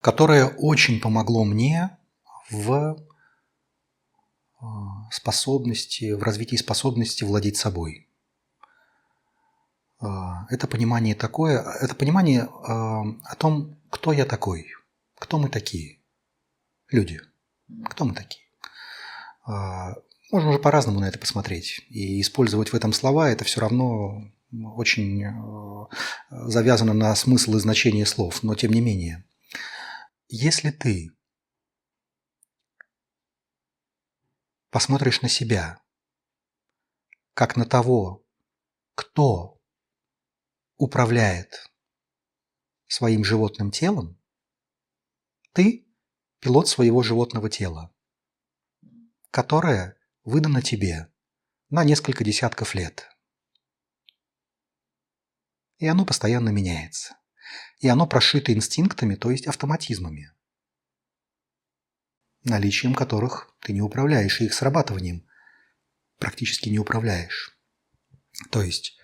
B: которое очень помогло мне в способности, в развитии способности владеть собой. А, это понимание такое, это понимание а, о том, кто я такой, кто мы такие, люди, кто мы такие. Можно уже по-разному на это посмотреть. И использовать в этом слова – это все равно очень завязано на смысл и значение слов. Но тем не менее, если ты посмотришь на себя, как на того, кто управляет своим животным телом, ты – пилот своего животного тела, которое выдано тебе на несколько десятков лет. И оно постоянно меняется. И оно прошито инстинктами, то есть автоматизмами наличием которых ты не управляешь, и их срабатыванием практически не управляешь. То есть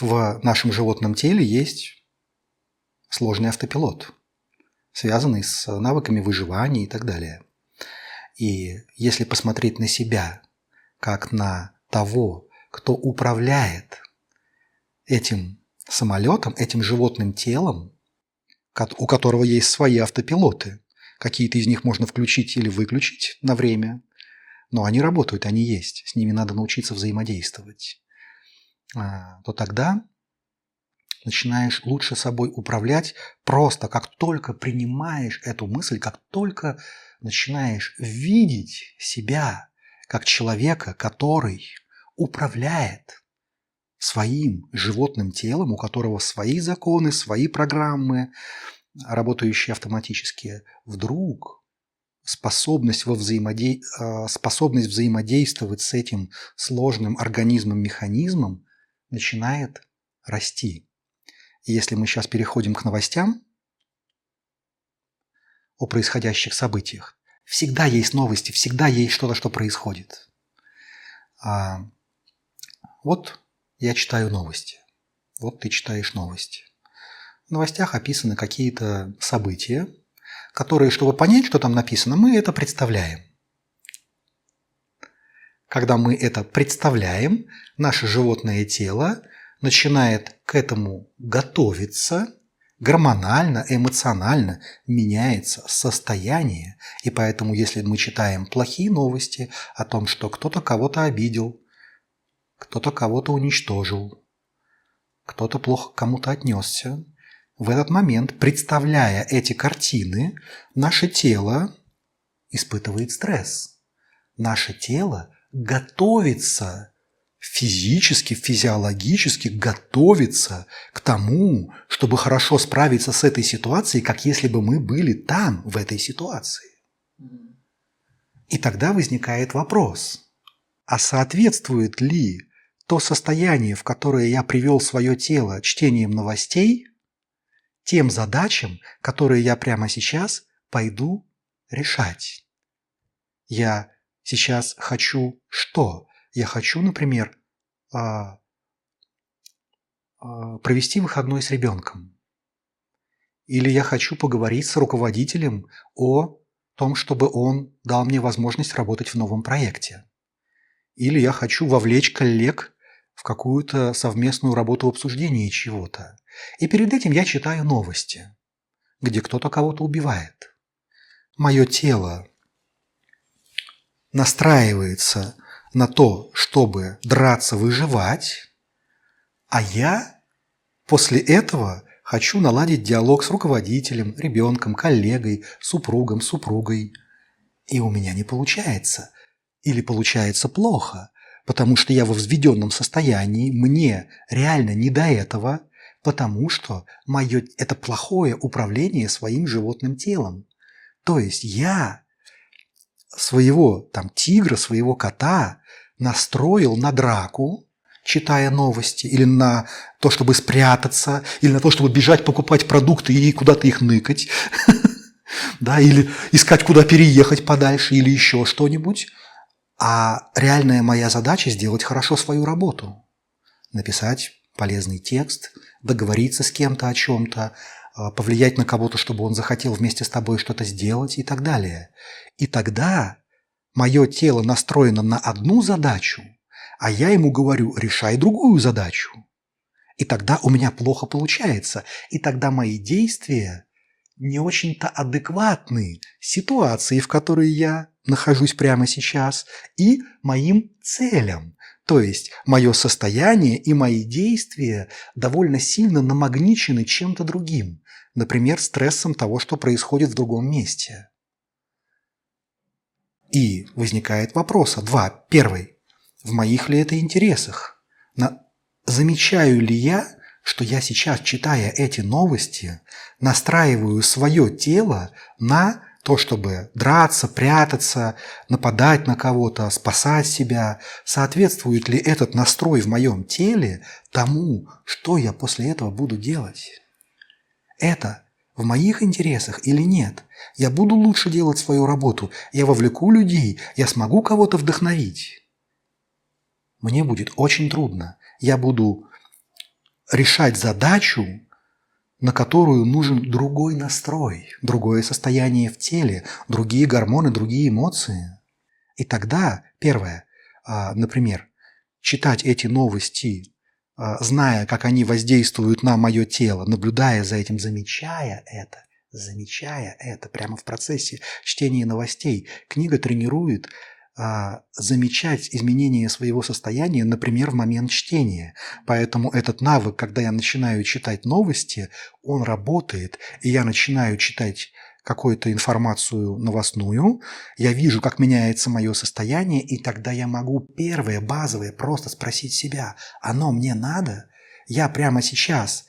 B: в нашем животном теле есть сложный автопилот, связанный с навыками выживания и так далее. И если посмотреть на себя как на того, кто управляет этим самолетом, этим животным телом, у которого есть свои автопилоты. Какие-то из них можно включить или выключить на время, но они работают, они есть, с ними надо научиться взаимодействовать. А, то тогда начинаешь лучше собой управлять просто как только принимаешь эту мысль, как только начинаешь видеть себя как человека, который управляет своим животным телом, у которого свои законы, свои программы, работающие автоматически, вдруг способность, во взаимоде... А, способность взаимодействовать с этим сложным организмом-механизмом начинает расти. И если мы сейчас переходим к новостям о происходящих событиях, всегда есть новости, всегда есть что-то, что происходит. А, вот я читаю новости. Вот ты читаешь новости. В новостях описаны какие-то события, которые, чтобы понять, что там написано, мы это представляем. Когда мы это представляем, наше животное тело начинает к этому готовиться, гормонально, эмоционально меняется состояние. И поэтому, если мы читаем плохие новости о том, что кто-то кого-то обидел, кто-то кого-то уничтожил, кто-то плохо кому-то отнесся. В этот момент, представляя эти картины, наше тело испытывает стресс. Наше тело готовится физически, физиологически готовится к тому, чтобы хорошо справиться с этой ситуацией, как если бы мы были там, в этой ситуации. И тогда возникает вопрос, а соответствует ли то состояние, в которое я привел свое тело чтением новостей, тем задачам, которые я прямо сейчас пойду решать. Я сейчас хочу что? Я хочу, например, а, а, провести выходной с ребенком. Или я хочу поговорить с руководителем о том, чтобы он дал мне возможность работать в новом проекте. Или я хочу вовлечь коллег в какую-то совместную работу в обсуждении чего-то. И перед этим я читаю новости, где кто-то кого-то убивает. Мое тело настраивается на то, чтобы драться, выживать, а я после этого хочу наладить диалог с руководителем, ребенком, коллегой, супругом, супругой. И у меня не получается. Или получается плохо потому что я во взведенном состоянии, мне реально не до этого, потому что мое, это плохое управление своим животным телом. То есть я своего там тигра, своего кота настроил на драку, читая новости, или на то, чтобы спрятаться, или на то, чтобы бежать покупать продукты и куда-то их ныкать, да, или искать, куда переехать подальше, или еще что-нибудь. А реальная моя задача сделать хорошо свою работу. Написать полезный текст, договориться с кем-то о чем-то, а, повлиять на кого-то, чтобы он захотел вместе с тобой что-то сделать и так далее. И тогда мое тело настроено на одну задачу, а я ему говорю, решай другую задачу. И тогда у меня плохо получается. И тогда мои действия не очень-то адекватны ситуации, в которой я нахожусь прямо сейчас, и моим целям. То есть мое состояние и мои действия довольно сильно намагничены чем-то другим, например, стрессом того, что происходит в другом месте. И возникает вопрос, два. Первый. В моих ли это интересах? На... Замечаю ли я, что я сейчас, читая эти новости, настраиваю свое тело на то, чтобы драться, прятаться, нападать на кого-то, спасать себя, соответствует ли этот настрой в моем теле тому, что я после этого буду делать? Это в моих интересах или нет? Я буду лучше делать свою работу, я вовлеку людей, я смогу кого-то вдохновить. Мне будет очень трудно. Я буду решать задачу, на которую нужен другой настрой, другое состояние в теле, другие гормоны, другие эмоции. И тогда, первое, а, например, читать эти новости а, зная, как они воздействуют на мое тело, наблюдая за этим, замечая это, замечая это прямо в процессе чтения новостей, книга тренирует замечать изменения своего состояния, например, в момент чтения. Поэтому этот навык, когда я начинаю читать новости, он работает, и я начинаю читать какую-то информацию новостную, я вижу, как меняется мое состояние, и тогда я могу первое, базовое, просто спросить себя, оно мне надо? Я прямо сейчас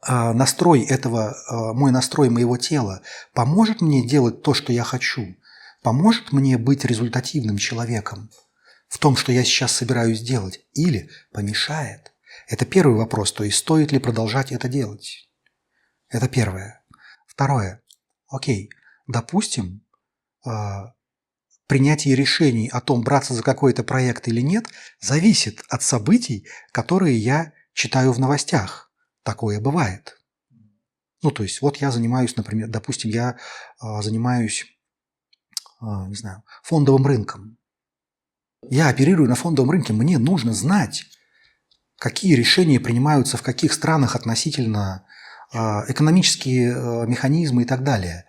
B: а, настрой этого, а, мой настрой моего тела поможет мне делать то, что я хочу? Поможет мне быть результативным человеком в том, что я сейчас собираюсь делать? Или помешает? Это первый вопрос, то есть стоит ли продолжать это делать? Это первое. Второе. Окей, допустим, а, принятие решений о том, браться за какой-то проект или нет, зависит от событий, которые я читаю в новостях. Такое бывает. Ну, то есть, вот я занимаюсь, например, допустим, я а, занимаюсь, не знаю, фондовым рынком. Я оперирую на фондовом рынке, мне нужно знать, какие решения принимаются в каких странах относительно а, экономические а, механизмы и так далее.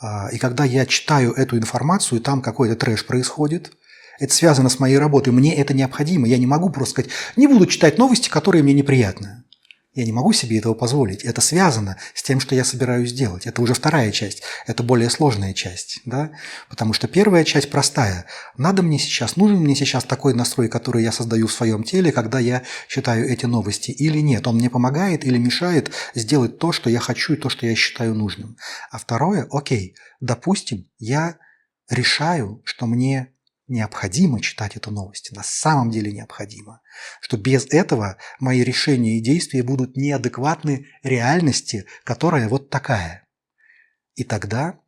B: А, и когда я читаю эту информацию, там какой-то трэш происходит, это связано с моей работой, мне это необходимо. Я не могу просто сказать, не буду читать новости, которые мне неприятны. Я не могу себе этого позволить. Это связано с тем, что я собираюсь делать. Это уже вторая часть. Это более сложная часть. Да? Потому что первая часть простая. Надо мне сейчас, нужен мне сейчас такой настрой, который я создаю в своем теле, когда я читаю эти новости или нет. Он мне помогает или мешает сделать то, что я хочу и то, что я считаю нужным. А второе, окей, допустим, я решаю, что мне необходимо читать эту новость, на самом деле необходимо, что без этого мои решения и действия будут неадекватны реальности, которая вот такая. И тогда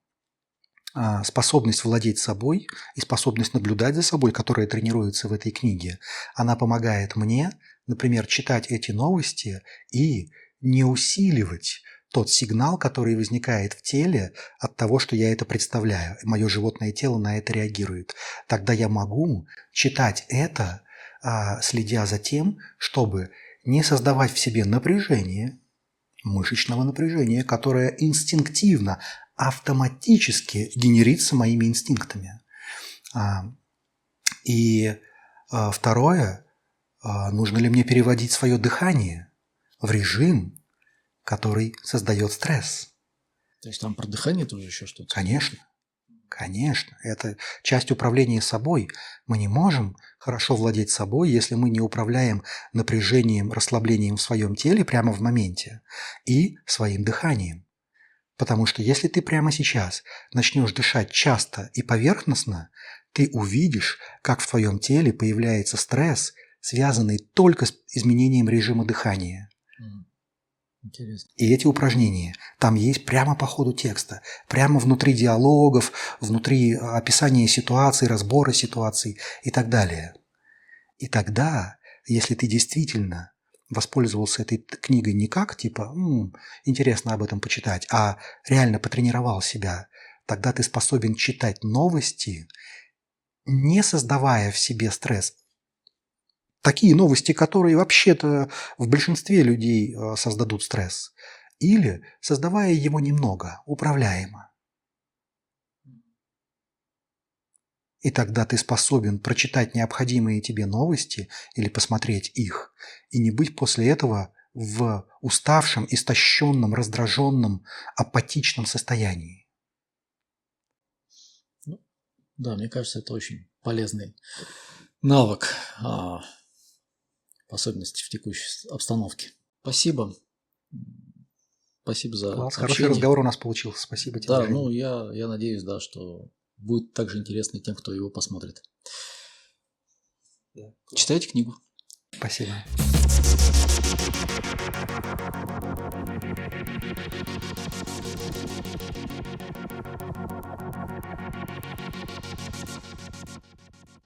B: а, способность владеть собой и способность наблюдать за собой, которая тренируется в этой книге, она помогает мне, например, читать эти новости и не усиливать тот сигнал, который возникает в теле от того, что я это представляю. Мое животное тело на это реагирует. Тогда я могу читать это, а, следя за тем, чтобы не создавать в себе напряжение, мышечного напряжения, которое инстинктивно, автоматически генерится моими инстинктами. А, и а, второе, нужно ли мне переводить свое дыхание в режим, который создает стресс.
A: То есть там про дыхание тоже еще что-то?
B: Конечно. Конечно, это часть управления собой. Мы не можем хорошо владеть собой, если мы не управляем напряжением, расслаблением в своем теле прямо в моменте и своим дыханием. Потому что если ты прямо сейчас начнешь дышать часто и поверхностно, ты увидишь, как в твоем теле появляется стресс, связанный только с изменением режима дыхания. Интересно. И эти упражнения там есть прямо по ходу текста, прямо внутри диалогов, внутри описания ситуаций, разбора ситуаций и так далее. И тогда, если ты действительно воспользовался этой книгой не как типа «М, интересно об этом почитать, а реально потренировал себя, тогда ты способен читать новости, не создавая в себе стресс, такие новости, которые вообще-то в большинстве людей э, создадут стресс, или создавая его немного, управляемо. И тогда ты способен прочитать необходимые тебе новости или посмотреть их, и не быть после этого в уставшем, истощенном, раздраженном, апатичном состоянии.
A: Ну, да, мне кажется, это очень полезный навык а, в особенности в текущей обстановке. Спасибо. Спасибо за
B: Класс, Хороший разговор у нас получился. Спасибо тебе.
A: Да, Женя. ну я, я надеюсь, да, что будет также интересно тем, кто его посмотрит. Да, Читайте книгу.
B: Спасибо.